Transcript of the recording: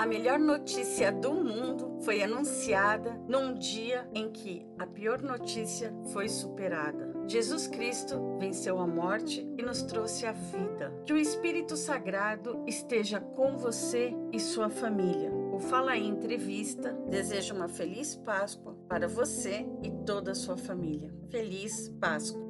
A melhor notícia do mundo foi anunciada num dia em que a pior notícia foi superada. Jesus Cristo venceu a morte e nos trouxe a vida. Que o Espírito Sagrado esteja com você e sua família. O Fala aí Entrevista deseja uma feliz Páscoa para você e toda a sua família. Feliz Páscoa!